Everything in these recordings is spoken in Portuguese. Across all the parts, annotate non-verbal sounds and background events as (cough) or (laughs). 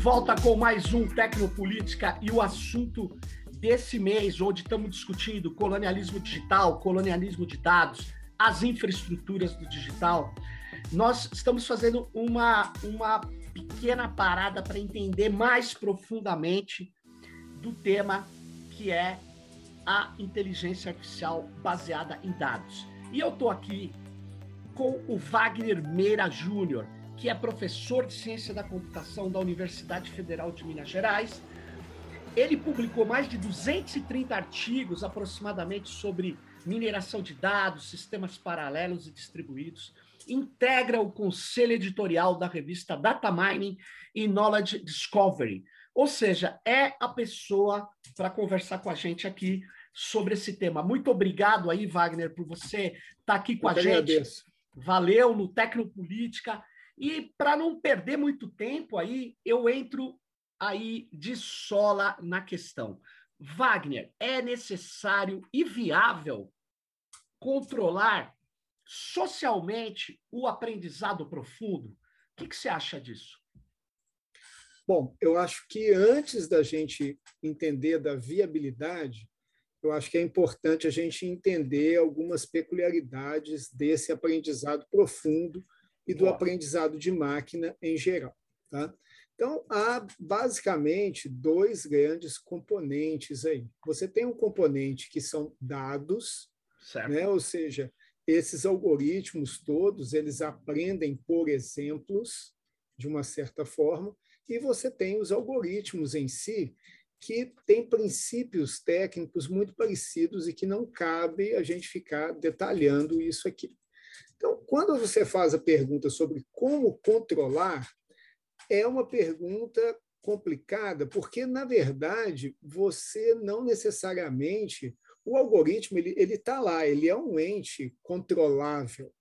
volta com mais um Tecnopolítica e o assunto desse mês, onde estamos discutindo colonialismo digital, colonialismo de dados, as infraestruturas do digital. Nós estamos fazendo uma, uma pequena parada para entender mais profundamente do tema que é a inteligência artificial baseada em dados. E eu estou aqui com o Wagner Meira Júnior, que é professor de ciência da computação da Universidade Federal de Minas Gerais. Ele publicou mais de 230 artigos aproximadamente sobre mineração de dados, sistemas paralelos e distribuídos. Integra o conselho editorial da revista Data Mining e Knowledge Discovery. Ou seja, é a pessoa para conversar com a gente aqui sobre esse tema. Muito obrigado aí, Wagner, por você estar tá aqui com Eu a gente. Agradeço. Valeu no Tecnopolítica. E para não perder muito tempo aí, eu entro aí de sola na questão. Wagner, é necessário e viável controlar socialmente o aprendizado profundo? O que, que você acha disso? Bom, eu acho que antes da gente entender da viabilidade, eu acho que é importante a gente entender algumas peculiaridades desse aprendizado profundo e do aprendizado de máquina em geral. Tá? Então, há basicamente dois grandes componentes aí. Você tem um componente que são dados, né? ou seja, esses algoritmos todos, eles aprendem por exemplos, de uma certa forma, e você tem os algoritmos em si, que têm princípios técnicos muito parecidos e que não cabe a gente ficar detalhando isso aqui. Então, quando você faz a pergunta sobre como controlar, é uma pergunta complicada, porque, na verdade, você não necessariamente. O algoritmo ele está lá, ele é um ente controlável.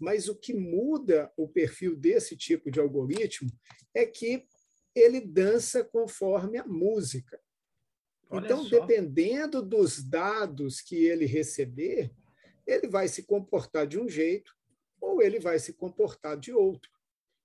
Mas o que muda o perfil desse tipo de algoritmo é que ele dança conforme a música. Olha então, só. dependendo dos dados que ele receber, ele vai se comportar de um jeito ou ele vai se comportar de outro.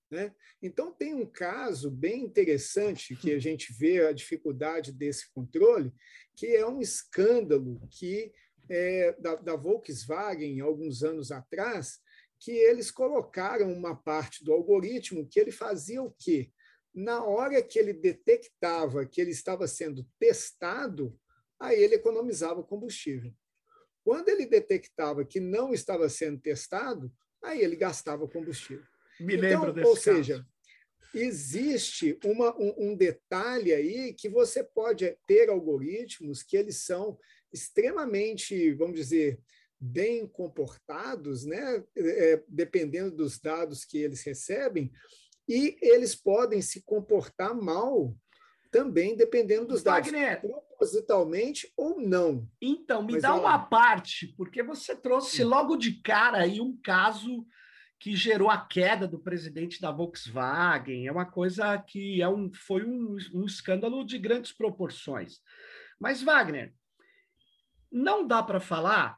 Né? Então, tem um caso bem interessante que a gente vê a dificuldade desse controle, que é um escândalo que é, da, da Volkswagen, alguns anos atrás, que eles colocaram uma parte do algoritmo que ele fazia o quê? Na hora que ele detectava que ele estava sendo testado, aí ele economizava combustível. Quando ele detectava que não estava sendo testado, aí ele gastava combustível. Me então, lembro desse Ou seja, existe uma, um, um, detalhe aí que você pode ter algoritmos que eles são extremamente, vamos dizer, bem comportados, né? É, dependendo dos dados que eles recebem, e eles podem se comportar mal também dependendo dos Wagner, dados, propositalmente ou não. Então, me Mas, dá uma parte, porque você trouxe logo de cara aí um caso que gerou a queda do presidente da Volkswagen. É uma coisa que é um, foi um, um escândalo de grandes proporções. Mas, Wagner, não dá para falar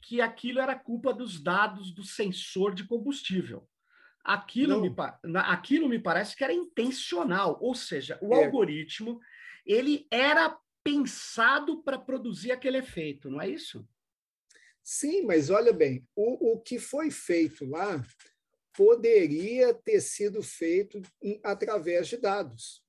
que aquilo era culpa dos dados do sensor de combustível. Aquilo, me, aquilo me parece que era intencional, ou seja, o é. algoritmo ele era pensado para produzir aquele efeito, não é isso? Sim, mas olha bem, o, o que foi feito lá poderia ter sido feito em, através de dados,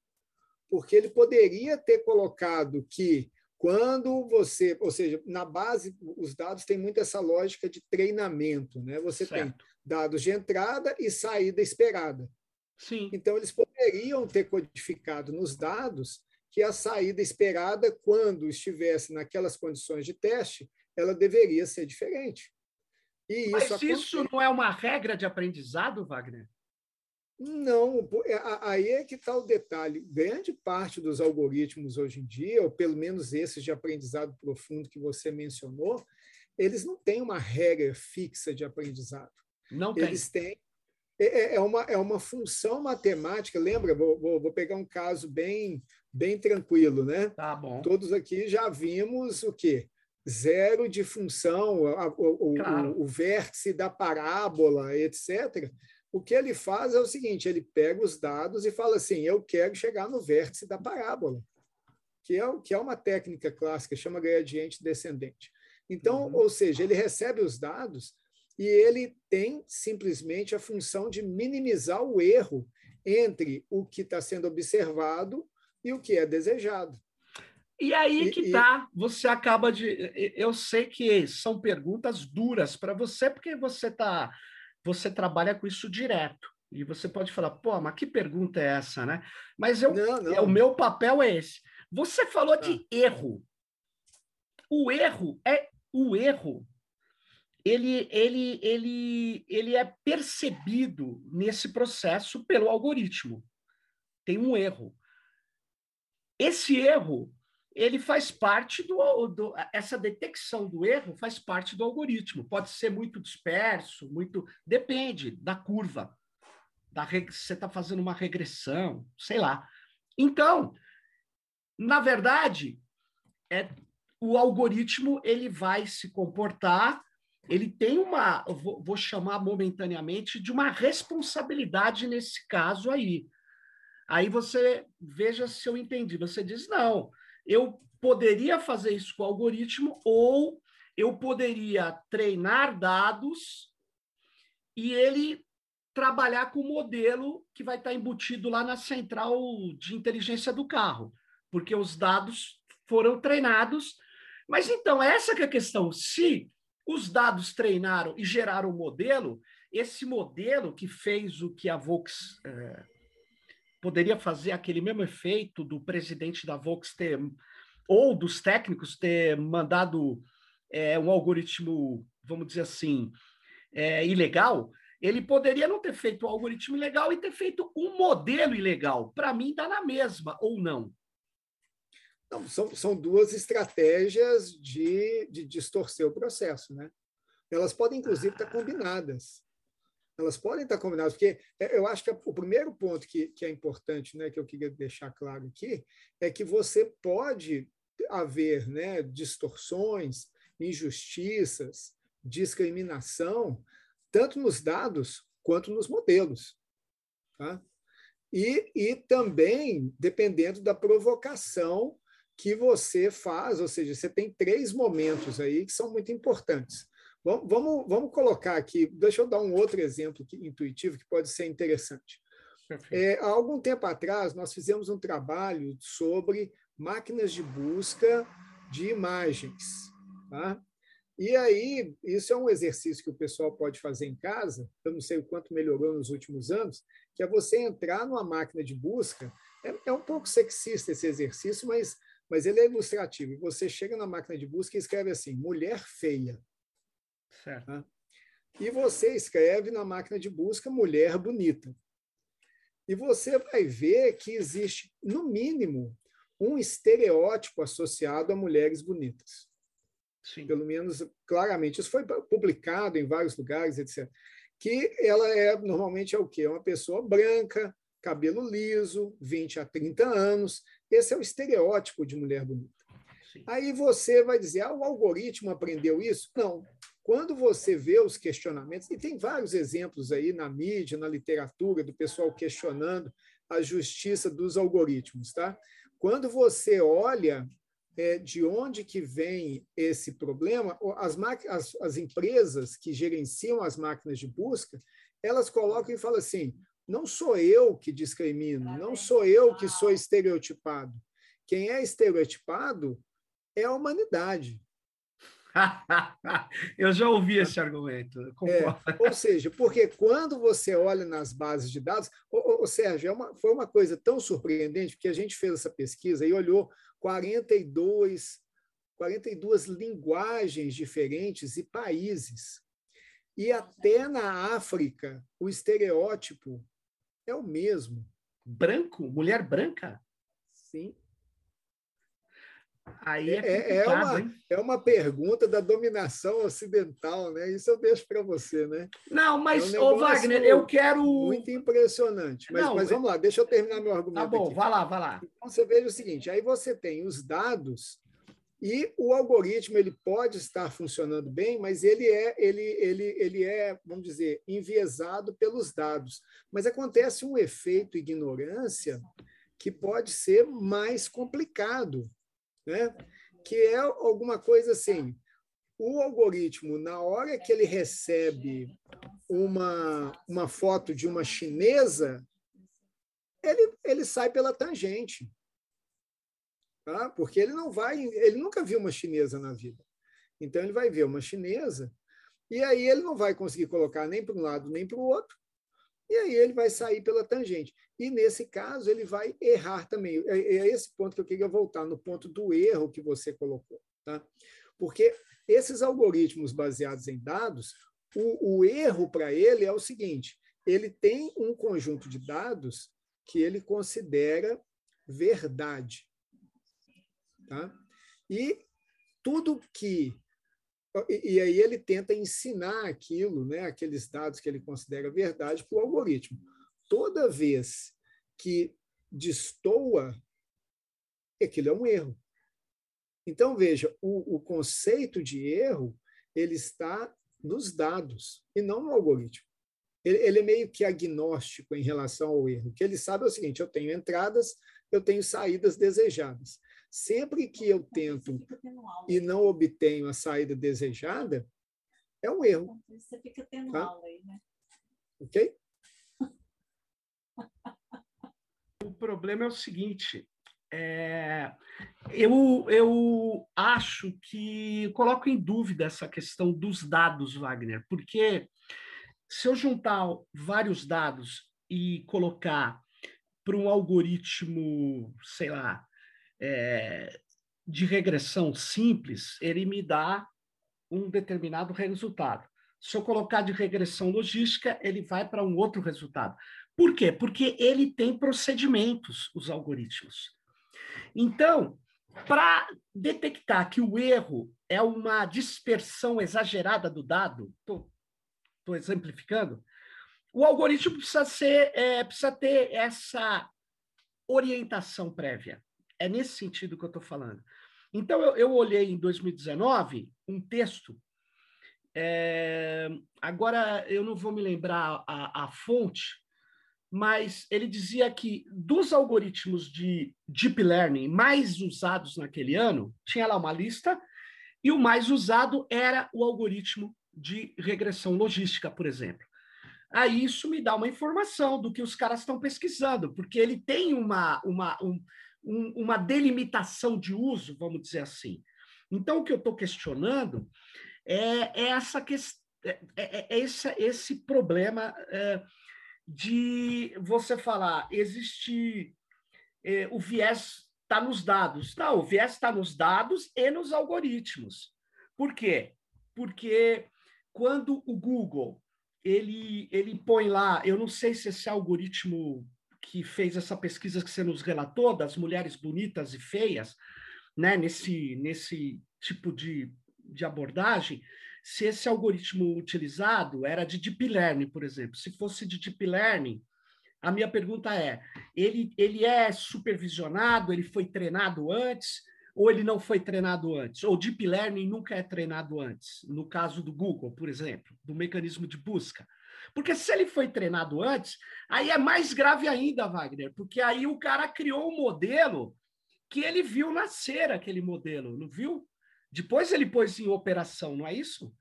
porque ele poderia ter colocado que quando você, ou seja, na base, os dados têm muito essa lógica de treinamento, né? Você certo. tem dados de entrada e saída esperada. Sim. Então, eles poderiam ter codificado nos dados que a saída esperada, quando estivesse naquelas condições de teste, ela deveria ser diferente. E Mas isso, isso não é uma regra de aprendizado, Wagner? Não, é, aí é que está o detalhe. Grande parte dos algoritmos hoje em dia, ou pelo menos esses de aprendizado profundo que você mencionou, eles não têm uma regra fixa de aprendizado. Não tem. Eles têm. É, é, é uma, é uma função matemática. Lembra? Vou, vou, vou pegar um caso bem, bem tranquilo, né? Tá bom. Todos aqui já vimos o quê? Zero de função, o, o, claro. o, o vértice da parábola, etc o que ele faz é o seguinte: ele pega os dados e fala assim, eu quero chegar no vértice da parábola, que é, que é uma técnica clássica, chama gradiente descendente. Então, uhum. ou seja, ele recebe os dados e ele tem simplesmente a função de minimizar o erro entre o que está sendo observado e o que é desejado. E aí que tá, você acaba de. Eu sei que são perguntas duras para você, porque você tá, você trabalha com isso direto. E você pode falar, pô, mas que pergunta é essa, né? Mas eu, não, não. O meu papel é esse. Você falou de ah. erro. O erro é o erro ele, ele, ele, ele é percebido nesse processo pelo algoritmo. Tem um erro. Esse erro, ele faz parte do, do, essa detecção do erro faz parte do algoritmo. Pode ser muito disperso, muito depende da curva. Da você está fazendo uma regressão, sei lá. Então, na verdade, é o algoritmo ele vai se comportar ele tem uma, vou, chamar momentaneamente, de uma responsabilidade nesse caso aí. Aí você veja se eu entendi. Você diz, não, eu poderia fazer isso com o algoritmo, ou eu poderia treinar dados e ele trabalhar com o modelo que vai estar embutido lá na central de inteligência do carro, porque os dados foram treinados. Mas então, essa é a questão. Se os dados treinaram e geraram o modelo. Esse modelo que fez o que a Vox é, poderia fazer aquele mesmo efeito do presidente da Vox ter, ou dos técnicos ter mandado é, um algoritmo, vamos dizer assim, é, ilegal, ele poderia não ter feito um algoritmo ilegal e ter feito um modelo ilegal. Para mim, dá na mesma, ou não? São, são duas estratégias de, de distorcer o processo, né? Elas podem, inclusive, estar combinadas. Elas podem estar combinadas, porque é, eu acho que o primeiro ponto que, que é importante, né, que eu queria deixar claro aqui, é que você pode haver né, distorções, injustiças, discriminação, tanto nos dados quanto nos modelos. Tá? E, e também dependendo da provocação que você faz, ou seja, você tem três momentos aí que são muito importantes. Vamos, vamos, vamos colocar aqui, deixa eu dar um outro exemplo que, intuitivo que pode ser interessante. É, há algum tempo atrás, nós fizemos um trabalho sobre máquinas de busca de imagens. Tá? E aí, isso é um exercício que o pessoal pode fazer em casa, eu não sei o quanto melhorou nos últimos anos, que é você entrar numa máquina de busca. É, é um pouco sexista esse exercício, mas mas ele é ilustrativo. Você chega na máquina de busca e escreve assim: mulher feia. Certo. Tá? E você escreve na máquina de busca mulher bonita. E você vai ver que existe, no mínimo, um estereótipo associado a mulheres bonitas. Sim. Pelo menos, claramente. Isso foi publicado em vários lugares, etc. Que ela é, normalmente, é o quê? É uma pessoa branca, cabelo liso, 20 a 30 anos. Esse é o estereótipo de mulher bonita. Sim. Aí você vai dizer, ah, o algoritmo aprendeu isso? Não. Quando você vê os questionamentos, e tem vários exemplos aí na mídia, na literatura, do pessoal questionando a justiça dos algoritmos, tá? Quando você olha é, de onde que vem esse problema, as, as, as empresas que gerenciam as máquinas de busca, elas colocam e falam assim, não sou eu que discrimino, não sou eu que sou estereotipado. Quem é estereotipado é a humanidade. (laughs) eu já ouvi esse argumento. É, ou seja, porque quando você olha nas bases de dados, ô, ô, Sérgio, é uma, foi uma coisa tão surpreendente, porque a gente fez essa pesquisa e olhou 42, 42 linguagens diferentes e países. E até na África, o estereótipo é o mesmo. Branco? Mulher branca? Sim. Aí é, é, é uma, hein? é uma pergunta da dominação ocidental, né? Isso eu deixo para você, né? Não, mas, é um ô Wagner, eu quero. Muito impressionante. Mas, Não, mas vamos lá, deixa eu terminar meu argumento. Tá bom, aqui. vai lá, vai lá. Então você veja o seguinte: aí você tem os dados E o algoritmo ele pode estar funcionando bem, mas ele é, ele, ele, ele é, vamos dizer, enviesado pelos dados. Mas acontece um efeito ignorância que pode ser mais complicado, né? que é alguma coisa assim. O algoritmo, na hora que ele recebe uma, uma foto de uma chinesa, ele, ele sai pela tangente tá? porque ele não vai, ele nunca viu uma chinesa na vida. Então ele vai ver uma chinesa e aí ele não vai conseguir colocar nem para um lado nem para o outro. E aí ele vai sair pela tangente. E nesse caso ele vai errar também. É, é esse ponto que eu queria voltar no ponto do erro que você colocou, tá? Porque esses algoritmos baseados em dados, o, o erro para ele é o seguinte: ele tem um conjunto de dados que ele considera verdade. Tá? E tudo que. E, e aí ele tenta ensinar aquilo, né, aqueles dados que ele considera verdade, para o algoritmo. Toda vez que destoa, aquilo é um erro. Então, veja, o, o conceito de erro ele está nos dados e não no algoritmo. Ele, ele, é meio que agnóstico em relação ao erro. O que ele sabe é o seguinte: eu tenho entradas, eu tenho saídas desejadas. Sempre que eu tento e não obtenho a saída desejada, é um erro. Você fica tendo tá? aula aí, né? Ok? O problema é o seguinte: é, eu, eu acho que coloco em dúvida essa questão dos dados, Wagner, porque se eu juntar vários dados e colocar para um algoritmo, sei lá, é, de regressão simples, ele me dá um determinado resultado. Se eu colocar de regressão logística, ele vai para um outro resultado. Por quê? Porque ele tem procedimentos, os algoritmos. Então, para detectar que o erro é uma dispersão exagerada do dado, estou exemplificando, o algoritmo precisa, ser, é, precisa ter essa orientação prévia. É nesse sentido que eu estou falando. Então, eu, eu, olhei em 2019 um texto. É, agora, eu não vou me lembrar a, a fonte, mas ele dizia que dos algoritmos de deep learning mais usados naquele ano, tinha lá uma lista, e o mais usado era o algoritmo de regressão logística, por exemplo. Aí isso me dá uma informação do que os caras estão pesquisando, porque ele tem uma, uma, um, um, uma delimitação de uso, vamos dizer assim. Então, o que eu estou questionando é, é essa questão. É, é, é, esse, esse problema é, de você falar, existe é, o viés está nos dados. Não, o viés está nos dados e nos algoritmos. Por quê? Porque quando o Google ele, ele põe lá, eu não sei se esse algoritmo que fez essa pesquisa que você nos relatou, das mulheres bonitas e feias, né, nesse, nesse tipo de, de abordagem, se esse algoritmo utilizado era de deep learning, por exemplo. Se fosse de deep learning, a minha pergunta é: ele, ele é supervisionado, ele foi treinado antes, ou ele não foi treinado antes? Ou deep learning nunca é treinado antes? No caso do Google, por exemplo, do mecanismo de busca. Porque se ele foi treinado antes, aí é mais grave ainda, Wagner, porque aí o cara criou um modelo que ele viu nascer aquele modelo, não viu? Depois ele pôs em operação, não é isso?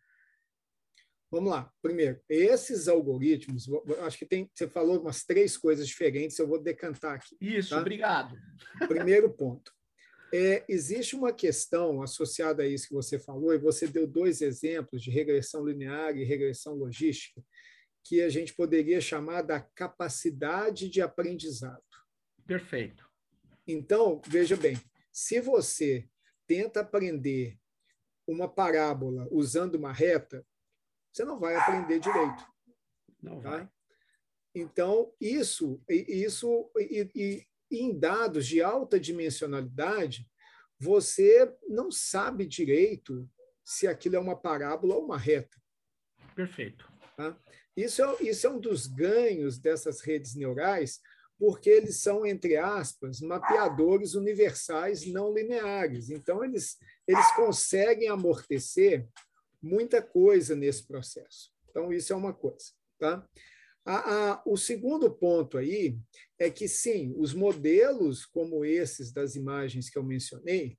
Vamos lá. Primeiro, esses algoritmos, acho que tem, você falou umas três coisas diferentes, eu vou decantar aqui. Isso, tá? obrigado. (laughs) Primeiro ponto. É, existe uma questão associada a isso que você falou, e você deu dois exemplos de regressão linear e regressão logística, que a gente poderia chamar da capacidade de aprendizado. Perfeito. Então, veja bem, se você tenta aprender uma parábola usando uma reta, você não vai aprender direito. Não tá? vai. Então, isso, isso e, e, em dados de alta dimensionalidade, você não sabe direito se aquilo é uma parábola ou uma reta. Perfeito. Tá? Isso é, isso é um dos ganhos dessas redes neurais, porque eles são, entre aspas, mapeadores universais não lineares. Então, eles, eles conseguem amortecer muita coisa nesse processo. Então, isso é uma coisa. Tá? A, a, o segundo ponto aí é que, sim, os modelos como esses das imagens que eu mencionei,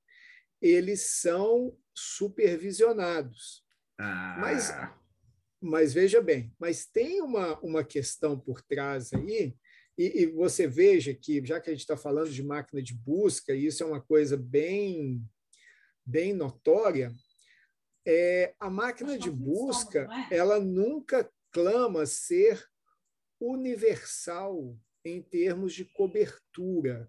eles são supervisionados. Ah. Mas, mas veja bem, mas tem uma, uma questão por trás aí e, e você veja que, já que a gente está falando de máquina de busca, e isso é uma coisa bem, bem notória, é, a máquina de busca é? ela nunca clama ser universal em termos de cobertura.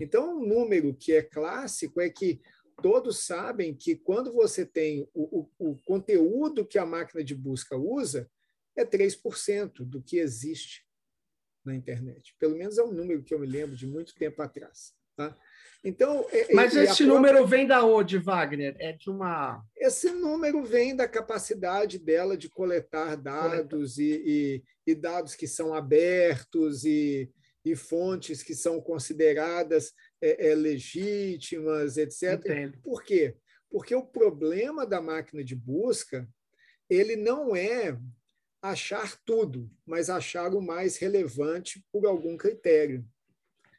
Então, um número que é clássico é que todos sabem que quando você tem o, o, o conteúdo que a máquina de busca usa, é 3% do que existe na internet. Pelo menos é um número que eu me lembro de muito tempo atrás. Tá? Então, Mas esse número vem da onde, Wagner? É de uma. Esse número vem da capacidade dela de coletar dados e, e, e, dados que são abertos e, e fontes que são consideradas é, é, legítimas, etc. Entendo. Por quê? Porque o problema da máquina de busca ele não é achar tudo, mas achar o mais relevante por algum critério.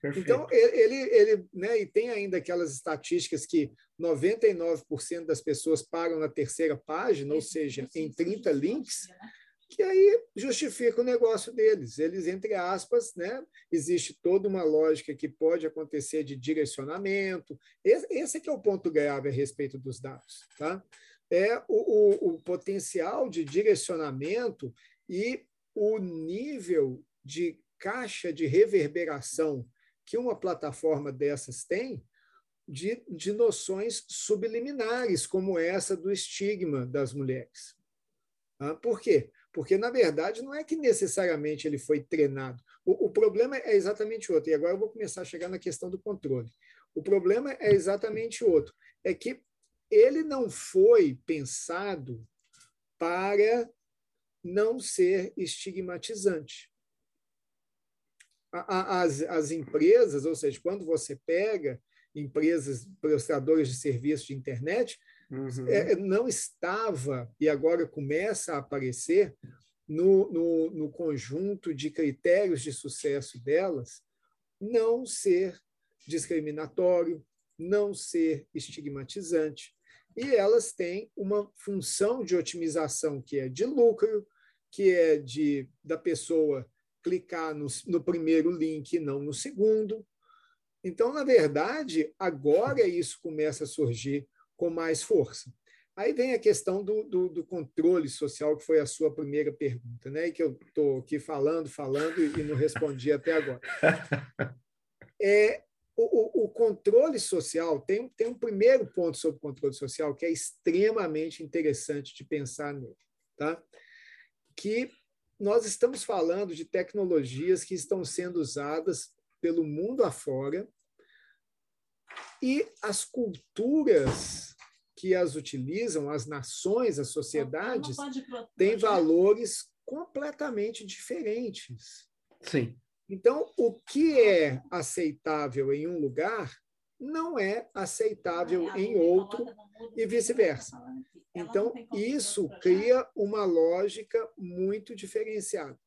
Perfeito. Então, ele, ele né, e tem ainda aquelas estatísticas que 99% das pessoas param na terceira página, ou seja, em 30 links, que aí justifica o negócio deles. Eles, entre aspas, né, existe toda uma lógica que pode acontecer de direcionamento. Esse, esse é o ponto grave a respeito dos dados. Tá? é o, o, o potencial de direcionamento e o nível de caixa de reverberação que uma plataforma dessas tem de, de noções subliminares, como essa do estigma das mulheres. Ah, por quê? Porque, na verdade, não é que necessariamente ele foi treinado. O, o, problema é exatamente outro. E agora eu vou começar a chegar na questão do controle. O problema é exatamente outro. É que ele não foi pensado para não ser estigmatizante. As, as empresas, ou seja, quando você pega empresas prestadoras de serviços de internet, uhum. é, não estava, e agora começa a aparecer, no, no, no conjunto de critérios de sucesso delas, não ser discriminatório, não ser estigmatizante. E elas têm uma função de otimização que é de lucro, que é de da pessoa clicar no, no primeiro link e não no segundo. Então, na verdade, agora isso começa a surgir com mais força. Aí vem a questão do, do, do, controle social, que foi a sua primeira pergunta, né? E que eu estou aqui falando, falando e não respondi até agora. (laughs) É, o, o, controle social tem, tem um primeiro ponto sobre o controle social que é extremamente interessante de pensar nele, tá? Que nós estamos falando de tecnologias que estão sendo usadas pelo mundo afora e as culturas que as utilizam, as nações, as sociedades, têm valores completamente diferentes. Sim. Então, o que é aceitável em um lugar não é aceitável em outro e vice-versa. Então, isso cria uma lógica muito diferenciada.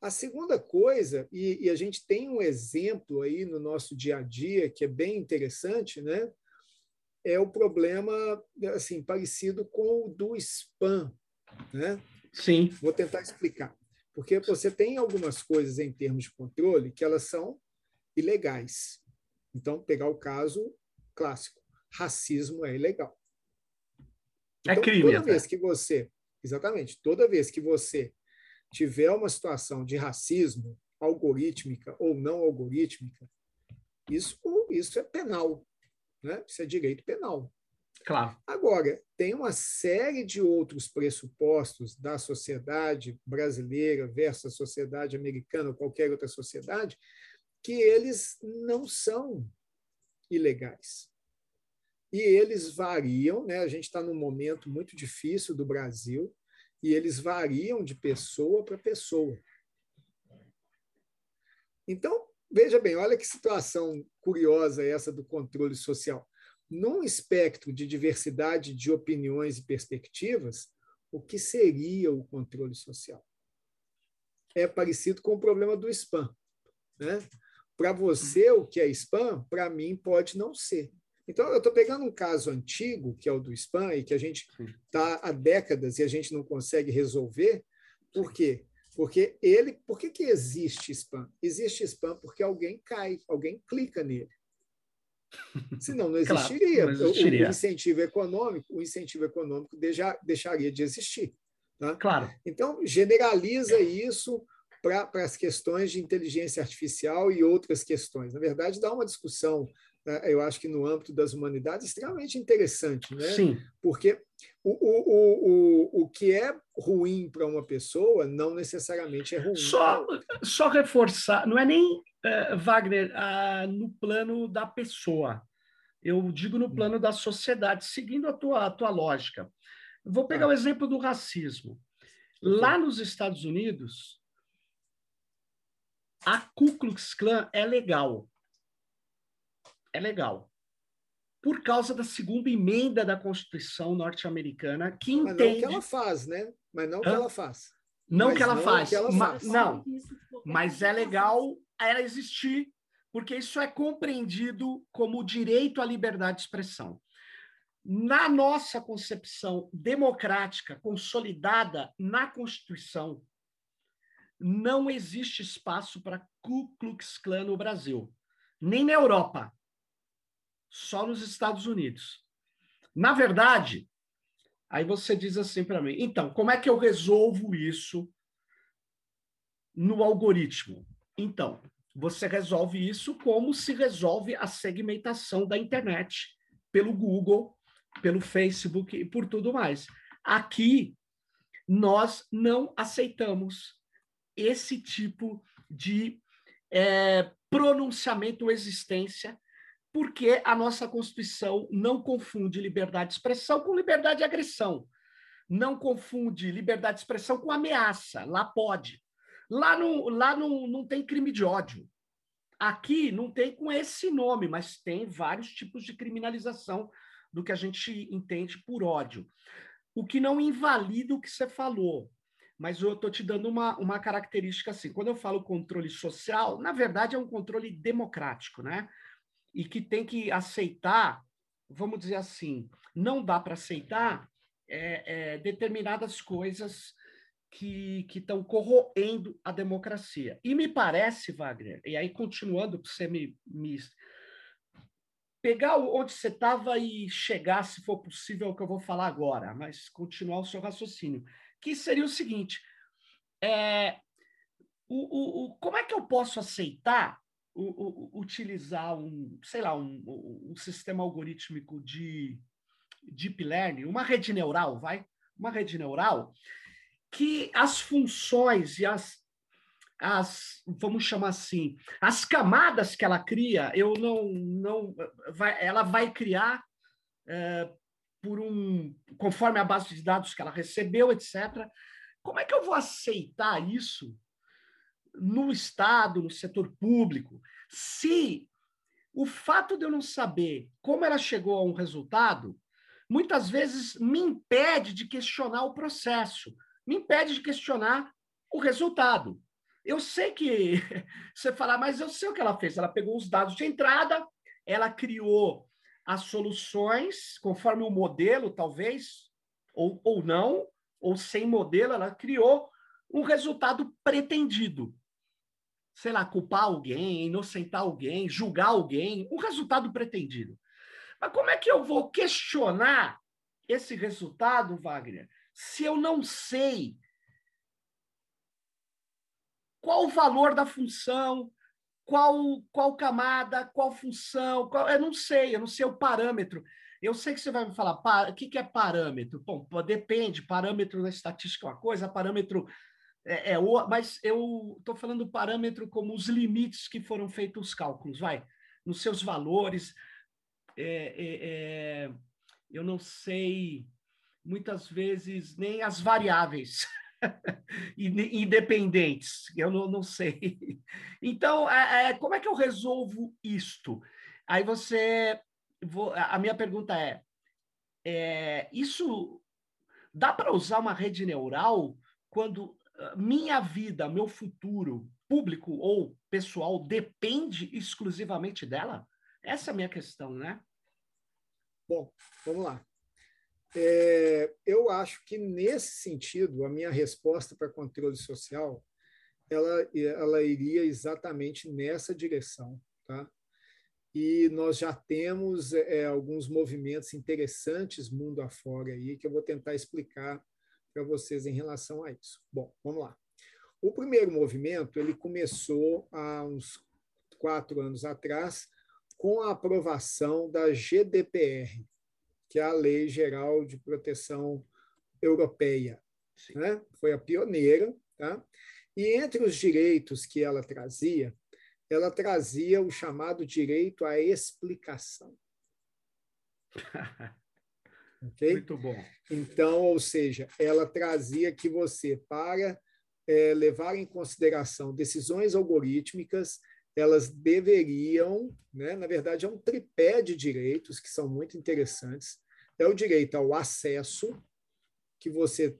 A segunda coisa, e, e, a gente tem um exemplo aí no nosso dia a dia que é bem interessante, né? É o problema assim parecido com o do spam, né? Sim. Vou tentar explicar. Porque você tem algumas coisas em termos de controle que elas são ilegais. Então, pegar o caso clássico, racismo é ilegal. É então, é crime. Toda vez que você, exatamente, toda vez que você tiver uma situação de racismo, algorítmica ou não algorítmica, isso, isso é penal, né? Isso é direito penal. Claro. Agora, tem uma série de outros pressupostos da sociedade brasileira versus a sociedade americana ou qualquer outra sociedade que eles não são ilegais. E eles variam, né? a gente está num momento muito difícil do Brasil, e eles variam de pessoa para pessoa. Então, veja bem, olha que situação curiosa essa do controle social. Num espectro de diversidade de opiniões e perspectivas, o que seria o controle social? É parecido com o problema do spam. Né? Para você, o que é spam, para mim, pode não ser. Então, eu estou pegando um caso antigo, que é o do spam, e que a gente está há décadas e a gente não consegue resolver. Por quê? Porque ele. Por que, que existe spam? Existe spam porque alguém cai, alguém clica nele. Senão não (laughs) existiria. Claro, não existiria. O, o, incentivo econômico, o incentivo econômico deixa, deixaria de existir. Tá? Claro. Então, generaliza isso para as questões de inteligência artificial e outras questões. Na verdade, dá uma discussão eu acho que no âmbito das humanidades, extremamente interessante, né? Sim. Porque o, o, o, o que é ruim para uma pessoa não necessariamente é ruim. Só, só reforçar, não é nem, uh, Wagner, uh, no plano da pessoa, eu digo no plano da sociedade, seguindo a tua, a tua lógica. Vou pegar ah. o exemplo do racismo. Lá nos Estados Unidos, a Ku Klux Klan é legal é legal. Por causa da segunda emenda da Constituição norte-americana, que Mas entende. Mas não que ela faz, né? Mas não que ela faz. Não que ela não faz. Que ela faz. Não. Mas é legal ela existir, porque isso é compreendido como direito à liberdade de expressão. Na nossa concepção democrática, consolidada na Constituição, não existe espaço para Ku Klux Klan no Brasil, nem na Europa só nos Estados Unidos. Na verdade, aí você diz assim para mim: então, como é que eu resolvo isso no algoritmo? Então, você resolve isso como se resolve a segmentação da internet pelo Google, pelo Facebook e por tudo mais. Aqui, nós não aceitamos esse tipo de é, pronunciamento ou existência porque a nossa Constituição não confunde liberdade de expressão com liberdade de agressão. Não confunde liberdade de expressão com ameaça. Lá pode. Lá não, lá não, não tem crime de ódio. Aqui não tem com esse nome, mas tem vários tipos de criminalização do que a gente entende por ódio. O que não invalida o que você falou, mas eu estou te dando uma, uma característica assim. Quando eu falo controle social, na verdade é um controle democrático, né? E que tem que aceitar, vamos dizer assim, não dá para aceitar é, é, determinadas coisas que estão corroendo a democracia. E me parece, Wagner, e aí continuando para você me, me pegar onde você estava e chegar, se for possível, o que eu vou falar agora, mas continuar o seu raciocínio, que seria o seguinte: é, o, o, o, como é que eu posso aceitar utilizar um, sei lá, um, um sistema algorítmico de deep learning, uma rede neural, vai? Uma rede neural que as funções e as, as vamos chamar assim, as camadas que ela cria, eu não, não vai, ela vai criar é, por um, conforme a base de dados que ela recebeu, etc. Como é que eu vou aceitar isso no Estado, no setor público, se o fato de eu não saber como ela chegou a um resultado, muitas vezes me impede de questionar o processo, me impede de questionar o resultado. Eu sei que (laughs) você falar, mas eu sei o que ela fez. Ela pegou os dados de entrada, ela criou as soluções conforme o modelo, talvez, ou, ou não, ou sem modelo, ela criou um resultado pretendido sei lá, culpar alguém, inocentar alguém, julgar alguém, o resultado pretendido. Mas como é que eu vou questionar esse resultado, Wagner, se eu não sei qual o valor da função, qual, qual camada, qual função, qual, eu não sei, eu não sei o parâmetro. Eu sei que você vai me falar, o que, que é parâmetro? Bom, depende, parâmetro na estatística é uma coisa, parâmetro é, é, mas eu estou falando do parâmetro como os limites que foram feitos os cálculos, vai, nos seus valores. É, é, é, eu não sei, muitas vezes, nem as variáveis. (laughs) independentes. Eu não, não sei. Então, é, como é que eu resolvo isto? Aí você. Vou, a minha pergunta é, é isso dá para usar uma rede neural quando minha vida, meu futuro, público ou pessoal, depende exclusivamente dela? Essa é a minha questão, né? Bom, vamos lá. É, eu acho que, nesse sentido, a minha resposta para controle social ela, ela iria exatamente nessa direção. Tá? E nós já temos é, alguns movimentos interessantes mundo afora aí, que eu vou tentar explicar para vocês em relação a isso. Bom, vamos lá. O primeiro movimento ele começou há uns quatro anos atrás com a aprovação da GDPR, que é a Lei Geral de Proteção Europeia. Né? Foi a pioneira. Tá? E entre os direitos que ela trazia, ela trazia o chamado direito à explicação. (laughs) okay? Muito bom. Então, ou seja, ela trazia que você, para é, levar em consideração decisões algorítmicas, elas deveriam, né, na verdade, é um tripé de direitos que são muito interessantes. É o direito ao acesso, que você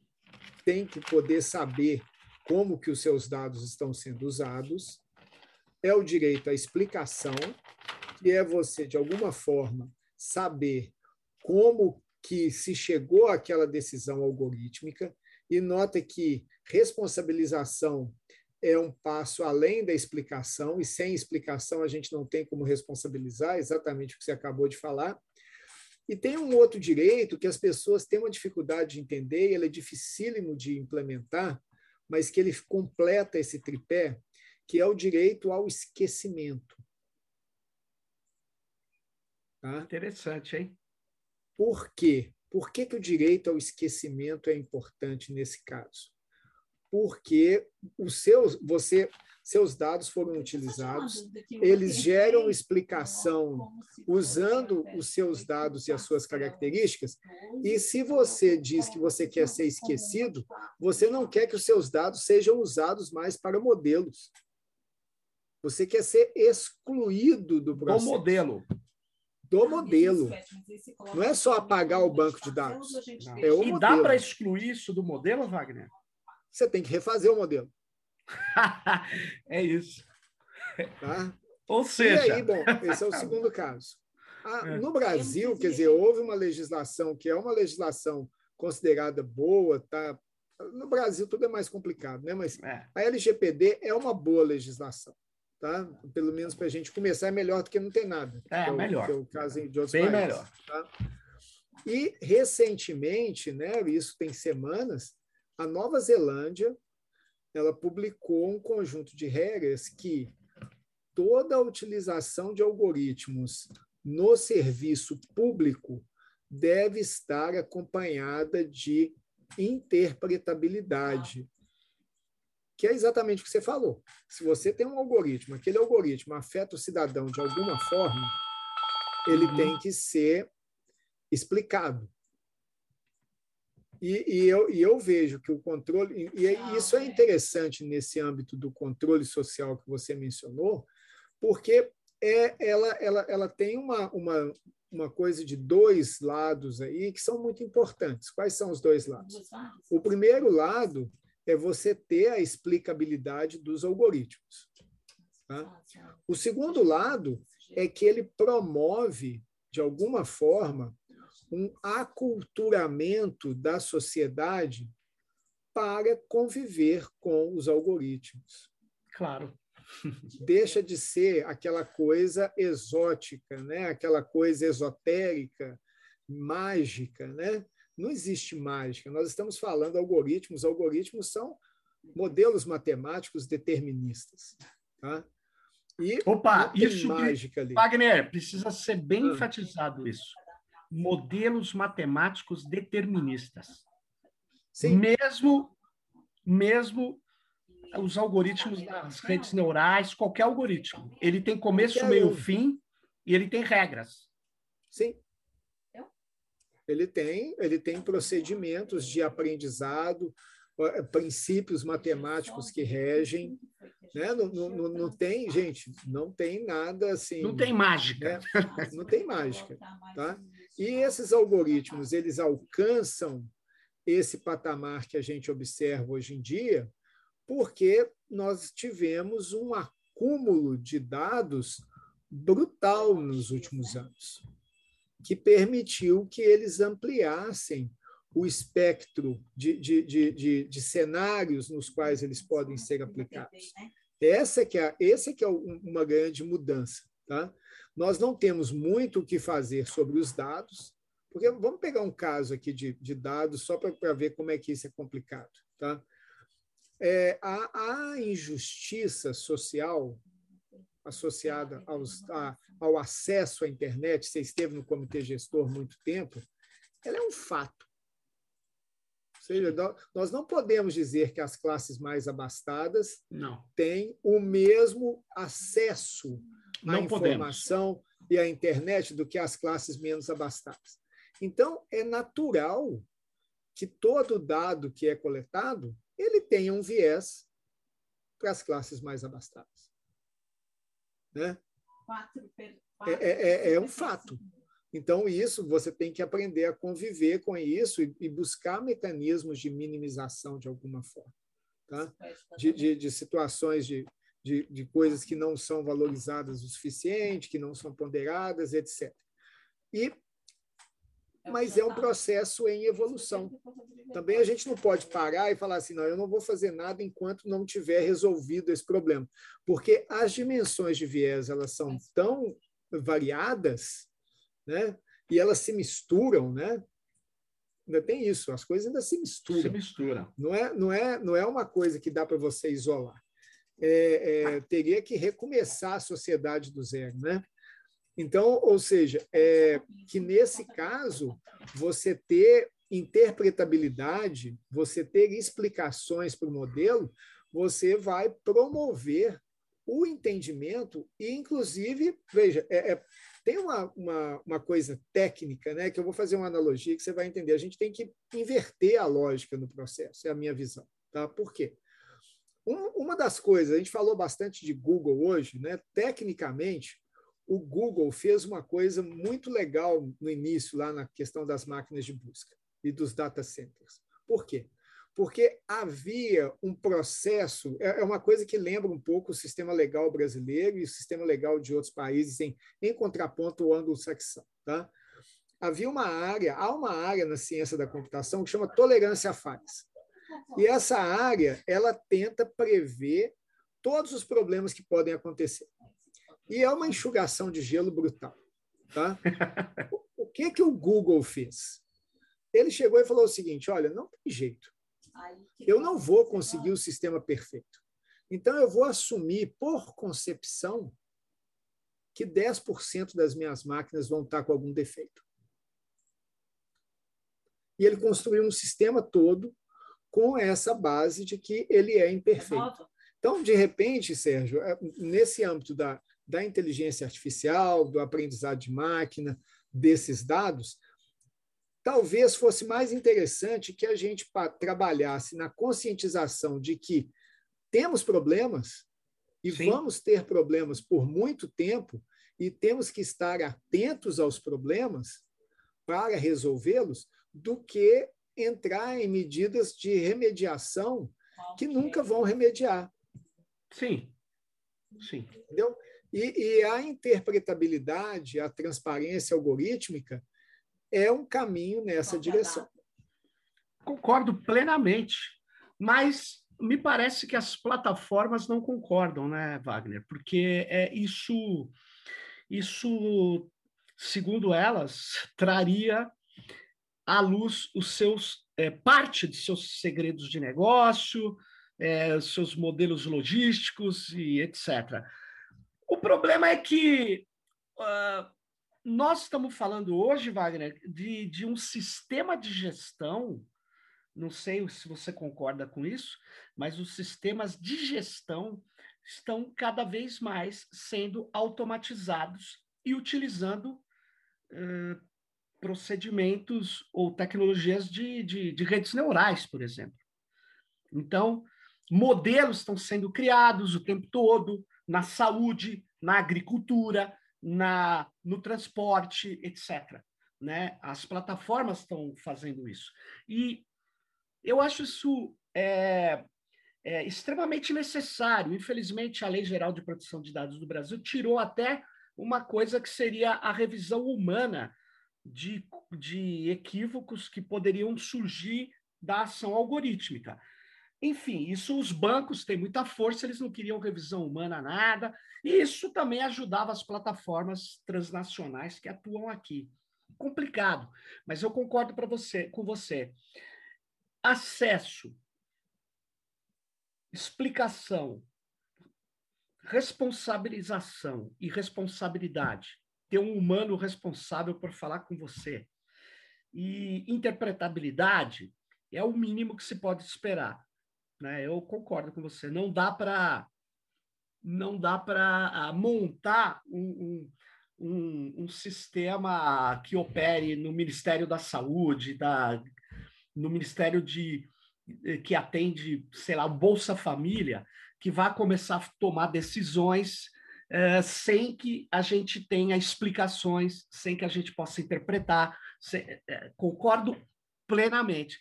tem que poder saber como que os seus dados estão sendo usados. É o direito à explicação, que é você, de alguma forma, saber como que se chegou àquela decisão algorítmica. E nota que responsabilização é um passo além da explicação, e sem explicação a gente não tem como responsabilizar, exatamente o que você acabou de falar. E tem um outro direito que as pessoas têm uma dificuldade de entender, e ele é dificílimo de implementar, mas que ele completa esse tripé, que é o direito ao esquecimento. Tá? Interessante, hein? Por quê? Por que, que o direito ao esquecimento é importante nesse caso? porque os seus, você, seus dados foram utilizados, eles geram explicação usando os seus dados e as suas características, e se você diz que você quer ser esquecido, você não quer que os seus dados sejam usados mais para modelos. Você quer ser excluído do processo. Do modelo. Do modelo. Não é só apagar o banco de dados. É o e dá para excluir isso do modelo, Wagner? você tem que refazer o modelo. (laughs) é isso. Tá? Ou seja. E aí, bom, esse é o (laughs) segundo caso. Ah, é. No Brasil, quer dizer, houve uma legislação que é uma legislação considerada boa, tá? No Brasil tudo é mais complicado, né? Mas é. a LGPD é uma boa legislação, tá? Pelo menos para a gente começar é melhor do que não tem nada. É, é melhor. Que é o caso de outros Bem países, melhor. Tá? E recentemente, né? Isso tem semanas, a Nova Zelândia ela publicou um conjunto de regras que toda a utilização de algoritmos no serviço público deve estar acompanhada de interpretabilidade, que é exatamente o que você falou. Se você tem um algoritmo, aquele algoritmo afeta o cidadão de alguma forma, ele uhum. tem que ser explicado. E, e, eu, e eu vejo que o controle, e ah, isso é interessante nesse âmbito do controle social que você mencionou, porque é, ela, ela, ela tem uma, uma, uma coisa de dois lados aí que são muito importantes. Quais são os dois lados? O primeiro lado é você ter a explicabilidade dos algoritmos. Tá? O segundo lado é que ele promove, de alguma forma, um aculturamento da sociedade para conviver com os algoritmos. Claro. Deixa de ser aquela coisa exótica, né? aquela coisa esotérica, mágica. Né? Não existe mágica. Nós estamos falando algoritmos. Algoritmos são modelos matemáticos deterministas. Tá? E Opa, isso mágica ali. Wagner, precisa ser bem ah. enfatizado isso modelos matemáticos deterministas. Sim. Mesmo, mesmo os algoritmos das redes neurais, qualquer algoritmo, ele tem começo, meio, fim e ele tem regras. Sim. Ele tem, ele tem procedimentos de aprendizado, princípios matemáticos que regem. Né? Não, não, não tem, gente, não tem nada assim. Não tem mágica. Né? Não tem mágica. (laughs) Tá? E esses algoritmos, eles alcançam esse patamar que a gente observa hoje em dia, porque nós tivemos um acúmulo de dados brutal nos últimos anos, que permitiu que eles ampliassem o espectro de, de, de, de, de cenários nos quais eles podem ser aplicados. Essa que é, essa que é uma grande mudança. Tá? Nós não temos muito o que fazer sobre os dados, porque vamos pegar um caso aqui de, de dados só para ver como é que isso é complicado. Tá? É, a, a injustiça social associada aos, a, ao acesso à internet, você esteve no comitê gestor muito tempo, ela é um fato. Ou seja, nós não podemos dizer que as classes mais abastadas não. têm o mesmo acesso à não informação podemos. e à internet do que as classes menos abastadas. Então, é natural que todo dado que é coletado ele tenha um viés para as classes mais abastadas. Né? É, é, é, é um fato. Então, isso você tem que aprender a conviver com isso e, e buscar mecanismos de minimização de alguma forma. Tá? De, de, de situações de, de, de coisas que não são valorizadas o suficiente, que não são ponderadas, etc. E mas é um processo em evolução. Também a gente não pode parar e falar assim, não, eu não vou fazer nada enquanto não tiver resolvido esse problema, porque as dimensões de viés elas são tão variadas, né? E elas se misturam, né? Ainda tem isso, as coisas ainda se misturam. Se misturam. Não é, não é, não é uma coisa que dá para você isolar. É, é, teria que recomeçar a sociedade do zero, né? Então, ou seja, é que nesse caso, você ter interpretabilidade, você ter explicações para o modelo, você vai promover o entendimento e, inclusive, veja, é, é, tem uma, uma, uma, coisa técnica, né, que eu vou fazer uma analogia que você vai entender. A gente tem que inverter a lógica no processo, é a minha visão. Tá? Por quê? Um, uma das coisas, a gente falou bastante de Google hoje, né? tecnicamente, o Google fez uma coisa muito legal no início, lá na questão das máquinas de busca e dos data centers. Por quê? Porque havia um processo, é, é uma coisa que lembra um pouco o sistema legal brasileiro e o sistema legal de outros países em, em contraponto ao anglo-saxão. Tá? Havia uma área, há uma área na ciência da computação que chama tolerância a falhas. E essa área, ela tenta prever todos os problemas que podem acontecer. E é uma enxugação de gelo brutal. Tá? (laughs) O que, que o Google fez? Ele chegou e falou o seguinte: olha, não tem jeito. Eu não vou conseguir o sistema perfeito. Então, eu vou assumir, por concepção, que 10% das minhas máquinas vão estar com algum defeito. E ele construiu um sistema todo com essa base de que ele é imperfeito. Então, de repente, Sérgio, é, nesse âmbito da, da inteligência artificial, do aprendizado de máquina, desses dados, talvez fosse mais interessante que a gente trabalhasse na conscientização de que temos problemas e Sim. vamos ter problemas por muito tempo e temos que estar atentos aos problemas para resolvê-los, do que entrar em medidas de remediação que nunca vão remediar. Sim. Sim. Entendeu? E, e a interpretabilidade, a transparência algorítmica é um caminho nessa direção. Concordo plenamente, mas me parece que as plataformas não concordam, né, Wagner? Porque é isso, isso, segundo elas, traria à luz os seus é, parte de seus segredos de negócio, é, seus modelos logísticos e etc. O problema é que uh, nós estamos falando hoje, Wagner, de, de um sistema de gestão. Não sei se você concorda com isso, mas os sistemas de gestão estão cada vez mais sendo automatizados e utilizando uh, procedimentos ou tecnologias de, de, de redes neurais, por exemplo. Então, modelos estão sendo criados o tempo todo na saúde, na agricultura, na, no transporte, etc. Né? As plataformas estão fazendo isso. E eu acho isso é, é, extremamente necessário. Infelizmente, a Lei Geral de Proteção de Dados do Brasil tirou até uma coisa que seria a revisão humana de, de equívocos que poderiam surgir da ação algorítmica. Enfim, isso os bancos têm muita força, eles não queriam revisão humana nada, e isso também ajudava as plataformas transnacionais que atuam aqui. Complicado, mas eu concordo para você, com você. Acesso, explicação, responsabilização e responsabilidade. Ter um humano responsável por falar com você. E interpretabilidade é o mínimo que se pode esperar. Né? Eu concordo com você. Não dá para não dá para ah, montar um, um, um, um, sistema que opere no Ministério da Saúde, da, no Ministério de eh, que atende, sei lá, Bolsa Família, que vai começar a tomar decisões eh, sem que a gente tenha explicações, sem que a gente possa interpretar. Eh, concordo plenamente.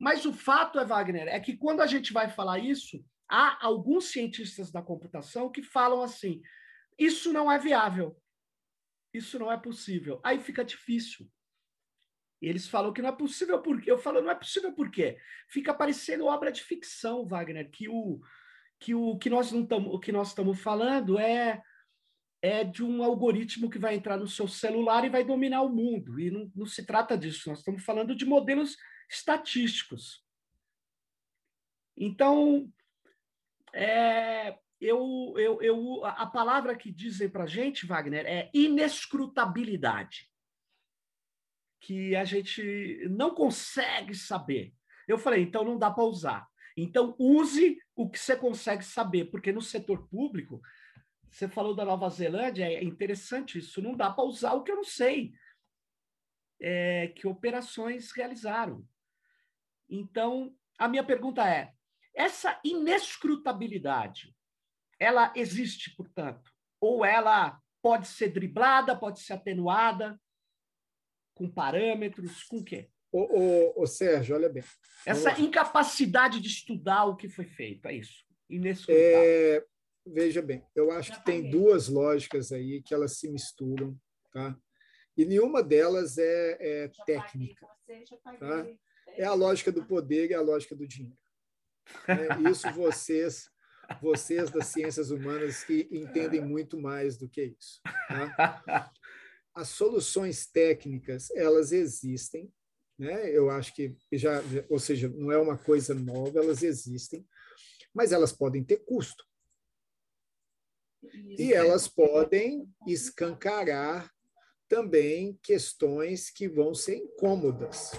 Mas o fato é, Wagner, é que quando a gente vai falar isso, há alguns cientistas da computação que falam assim: isso não é viável, isso não é possível. Aí fica difícil. Eles falam que não é possível porque eu falo não é possível porque fica parecendo obra de ficção, Wagner, que o que o que nós não estamos o que nós estamos falando é é de um algoritmo que vai entrar no seu celular e vai dominar o mundo. E não, não se trata disso. Nós estamos falando de modelos estatísticos. Então, é, eu, eu, eu, a palavra que dizem para a gente, Wagner, é inescrutabilidade, que a gente não consegue saber. Eu falei, então não dá para usar. Então, use o que você consegue saber, porque no setor público, você falou da Nova Zelândia, é interessante isso, não dá para usar o que eu não sei. É, que operações realizaram. Então, a minha pergunta é: essa inescrutabilidade, ela existe, portanto, ou ela pode ser driblada, pode ser atenuada com parâmetros, com o quê? Ô, ô, ô, Sérgio, olha bem. Essa incapacidade de estudar o que foi feito, é isso. Inescrutável. É, veja bem, eu acho que tem duas lógicas aí que elas se misturam, tá? E nenhuma delas é, é técnica. Tá? É a lógica do poder e a lógica do dinheiro. É, isso vocês, vocês das ciências humanas que entendem muito mais do que isso. Tá? As soluções técnicas elas existem, né? Eu acho que já, ou seja, não é uma coisa nova, elas existem, mas elas podem ter custo. E elas podem escancarar também questões que vão ser incômodas.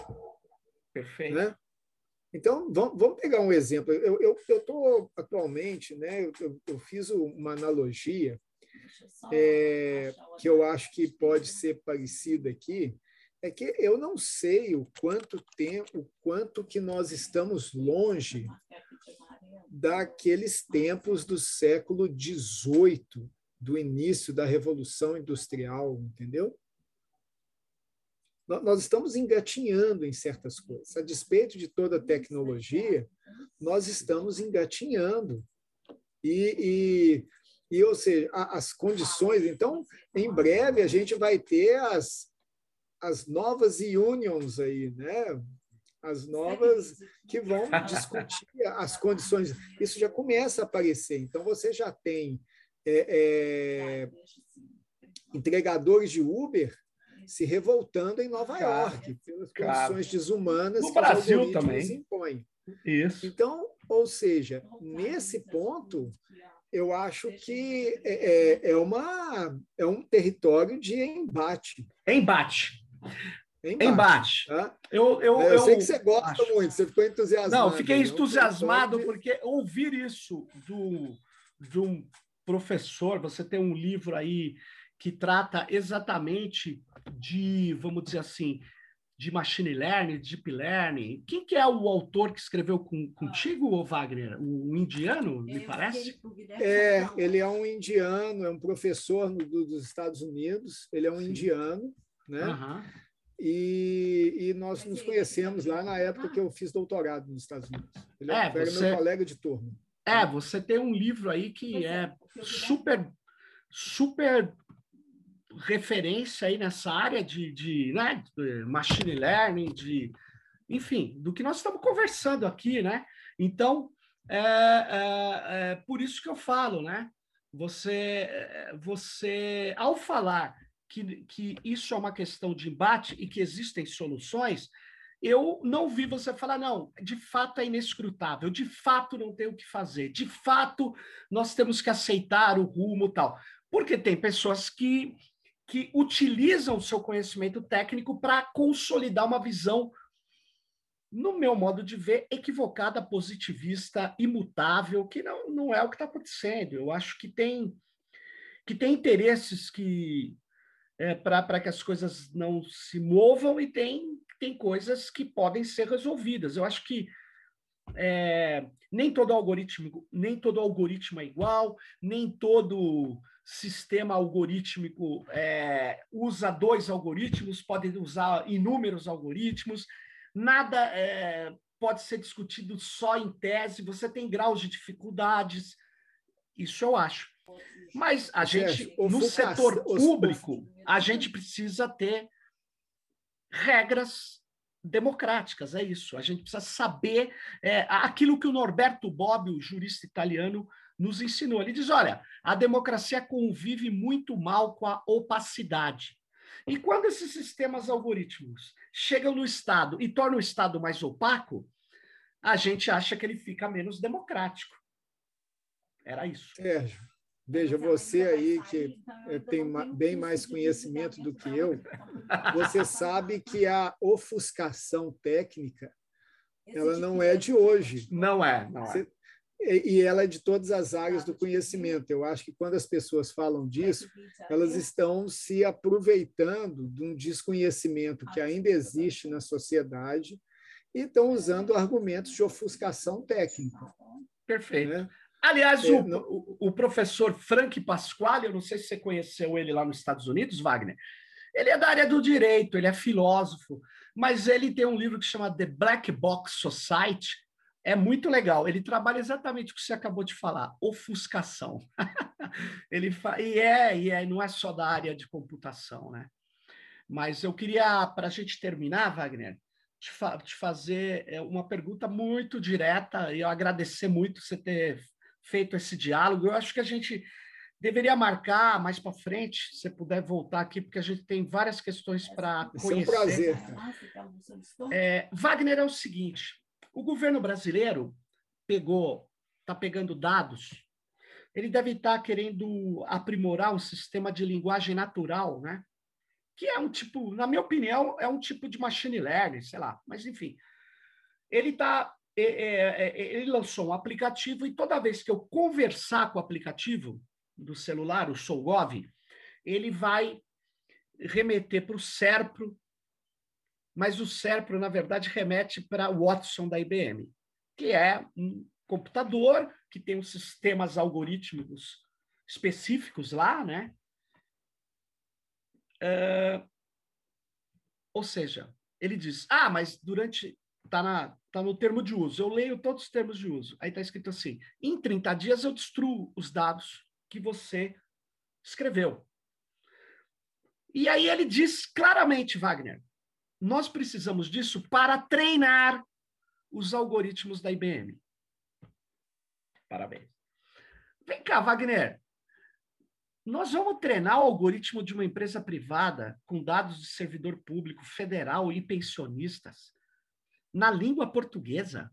Perfeito. Né? Então, vamos, pegar um exemplo. Eu estou atualmente, né, eu, eu, fiz uma analogia é, que eu acho que pode ser parecida aqui, é que eu não sei o quanto tempo, o quanto que nós estamos longe daqueles tempos do século XVIII, do início da Revolução Industrial, entendeu? Nós estamos engatinhando em certas coisas. A despeito de toda a tecnologia, nós estamos engatinhando. E, e, e ou seja, as condições. Então, em breve, a gente vai ter as, as novas unions aí, né? As novas que vão discutir as condições. Isso já começa a aparecer. Então, você já tem é, é, entregadores de Uber se revoltando em Nova claro, York pelas claro. condições desumanas no que Brasil os também impõem. Isso. Então, ou seja, nesse ponto, eu acho que é, é, é uma, é um território de embate. Embate. Embate. embate. Tá? Eu, eu, eu, eu, sei que você gosta acho. muito, você ficou entusiasmado. Não, fiquei né? entusiasmado de... porque ouvir isso do, de um professor, você tem um livro aí que trata exatamente de, vamos dizer assim, de machine learning, deep learning. Quem que é o autor que escreveu com, contigo, ah. Wagner? Um indiano, me parece? É, ele é um indiano, é um professor no, do, dos Estados Unidos, ele é um Sim. indiano, né? Uhum. E, e, nós nos conhecemos lá na época que eu fiz doutorado nos Estados Unidos. Ele é, era você... meu colega de turma. É, você tem um livro aí que é, é super, super referência aí nessa área de, de, né, de machine learning, de, enfim, do que nós estamos conversando aqui, né? Então, é, é, é por isso que eu falo, né? Você, você ao falar que, que isso é uma questão de embate e que existem soluções, eu não vi você falar, não, de fato é inescrutável, de fato não tem o que fazer, de fato nós temos que aceitar o rumo tal. Porque tem pessoas que que utilizam o seu conhecimento técnico para consolidar uma visão, no meu modo de ver, equivocada, positivista, imutável, que não, não é o que está acontecendo. Eu acho que tem, que tem interesses que é, para que as coisas não se movam e tem, tem coisas que podem ser resolvidas. Eu acho que é, nem todo algoritmo nem todo algoritmo é igual, nem todo sistema algorítmico é, usa dois algoritmos, pode usar inúmeros algoritmos, nada é, pode ser discutido só em tese, você tem graus de dificuldades, isso eu acho. Mas a gente, no setor público, a gente precisa ter regras democráticas, é isso. A gente precisa saber é, aquilo que o Norberto Bobbio, o jurista italiano, nos ensinou. Ele diz: olha, a democracia convive muito mal com a opacidade. E quando esses sistemas algorítmicos chegam no Estado e tornam o Estado mais opaco, a gente acha que ele fica menos democrático. Era isso. Sérgio, veja, você aí que eh, tem bem mais conhecimento do que eu, você sabe que a ofuscação técnica ela não é de hoje. Não é, não é e ela é de todas as áreas do conhecimento. Eu acho que quando as pessoas falam disso, elas estão se aproveitando de um desconhecimento que ainda existe na sociedade e estão usando argumentos de ofuscação técnica. Perfeito. Né? Aliás, é, o, o, professor Frank Pasquale, eu não sei se você conheceu ele lá nos Estados Unidos, Wagner, ele é da área do direito, ele é filósofo, mas ele tem um livro que chama The Black Box Society, é muito legal. Ele trabalha exatamente o que você acabou de falar, ofuscação. (laughs) ele fa... e é, e é, não é só da área de computação, né? Mas eu queria, para a gente terminar, Wagner, te, fa te, fazer é, uma pergunta muito direta e eu agradecer muito você ter feito esse diálogo. Eu acho que a gente deveria marcar mais para frente, se puder voltar aqui, porque a gente tem várias questões para conhecer. É um prazer. É, Wagner é o seguinte, o governo brasileiro pegou, está pegando dados, ele deve estar tá querendo aprimorar o sistema de linguagem natural, né? Que é um tipo, na minha opinião, é um tipo de machine learning, sei lá, mas enfim. Ele tá, é, é, é, ele lançou um aplicativo e toda vez que eu conversar com o aplicativo do celular, o SouGov, ele vai remeter para o SERPRO, mas o SERPRO, na verdade, remete para o Watson da IBM, que é um computador que tem os sistemas algorítmicos específicos lá, né? Uh, ou seja, ele diz: ah, mas durante. Está na, tá no termo de uso. Eu leio todos os termos de uso. Aí está escrito assim: em 30 dias eu destruo os dados que você escreveu. E aí ele diz claramente, Wagner, nós precisamos disso para treinar os algoritmos da IBM. Parabéns. Vem cá, Wagner. Nós vamos treinar o algoritmo de uma empresa privada com dados de servidor público federal e pensionistas na língua portuguesa?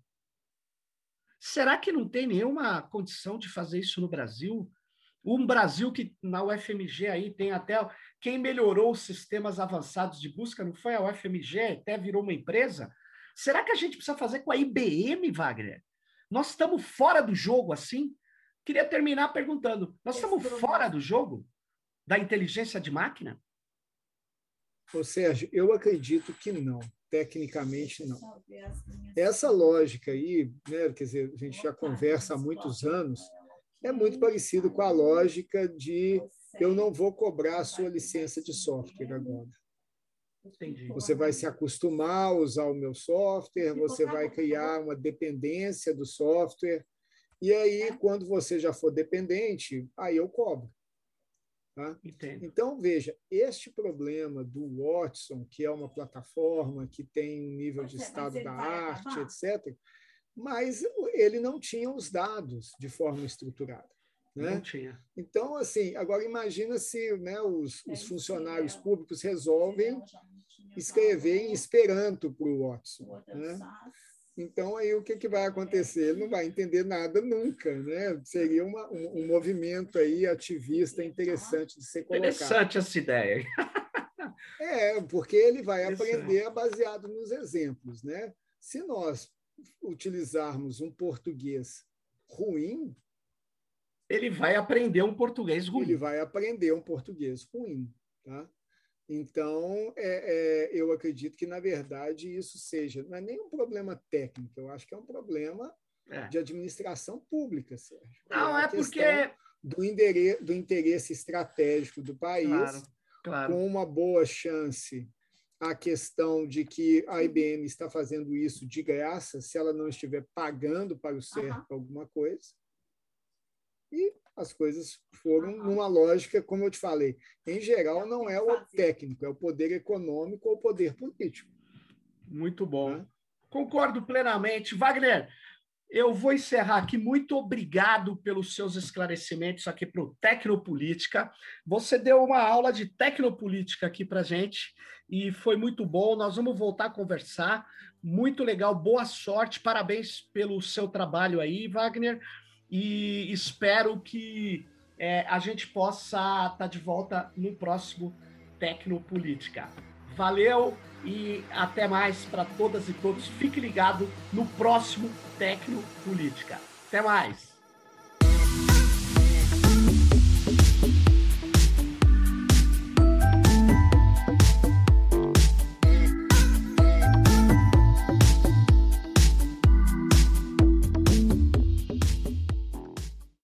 Será que não tem nenhuma condição de fazer isso no Brasil? Um Brasil que na UFMG aí tem até quem melhorou os sistemas avançados de busca não foi a UFMG, até virou uma empresa. Será que a gente precisa fazer com a IBM, Wagner? Nós estamos fora do jogo assim? Queria terminar perguntando: nós estamos fora do jogo da inteligência de máquina? Ô, Sérgio, eu acredito que não. tecnicamente não. Essa lógica aí, né, quer dizer, a gente já conversa há muitos anos, é muito parecido com a lógica de eu não vou cobrar a sua licença de software agora. Entendi. Você vai se acostumar a usar o meu software, você vai criar uma dependência do software, e aí, quando você já for dependente, aí eu cobro. Tá? Então, veja, este problema do Watson, que é uma plataforma que tem um nível de estado da arte, etc., mas ele não tinha os dados de forma estruturada. Né? Não tinha. Então, assim, agora imagina se né, os, os funcionários públicos resolvem escrever em Esperanto para o Watson. Né? Então, aí o que, que vai acontecer? Ele não vai entender nada nunca, né? Seria uma, um, um movimento aí ativista interessante de ser colocado. Interessante essa ideia. (laughs) é, porque ele vai aprender baseado nos exemplos, né? Se nós utilizarmos um português ruim, ele vai aprender um português ruim. Ele vai aprender um português ruim, tá? Então, é, é, eu acredito que, na verdade, isso seja, não é nem um problema técnico, eu acho que é um problema é. de administração pública, Sérgio. Não, é, é porque. Do, do interesse estratégico do país, claro, claro. com uma boa chance a questão de que a IBM está fazendo isso de graça, se ela não estiver pagando para o CERP uhum. alguma coisa. E as coisas foram numa lógica, como eu te falei, em geral não é o técnico, é o poder econômico ou o poder político. Muito bom. É. Concordo plenamente. Wagner, eu vou encerrar aqui. Muito obrigado pelos seus esclarecimentos aqui para o Tecnopolítica. Você deu uma aula de Tecnopolítica aqui para gente e foi muito bom. Nós vamos voltar a conversar. Muito legal. Boa sorte. Parabéns pelo seu trabalho aí, Wagner e espero que é, a gente possa estar tá de volta no próximo Tecnopolítica. Valeu e até mais para todas e todos. Fique ligado no próximo Tecnopolítica. Até mais!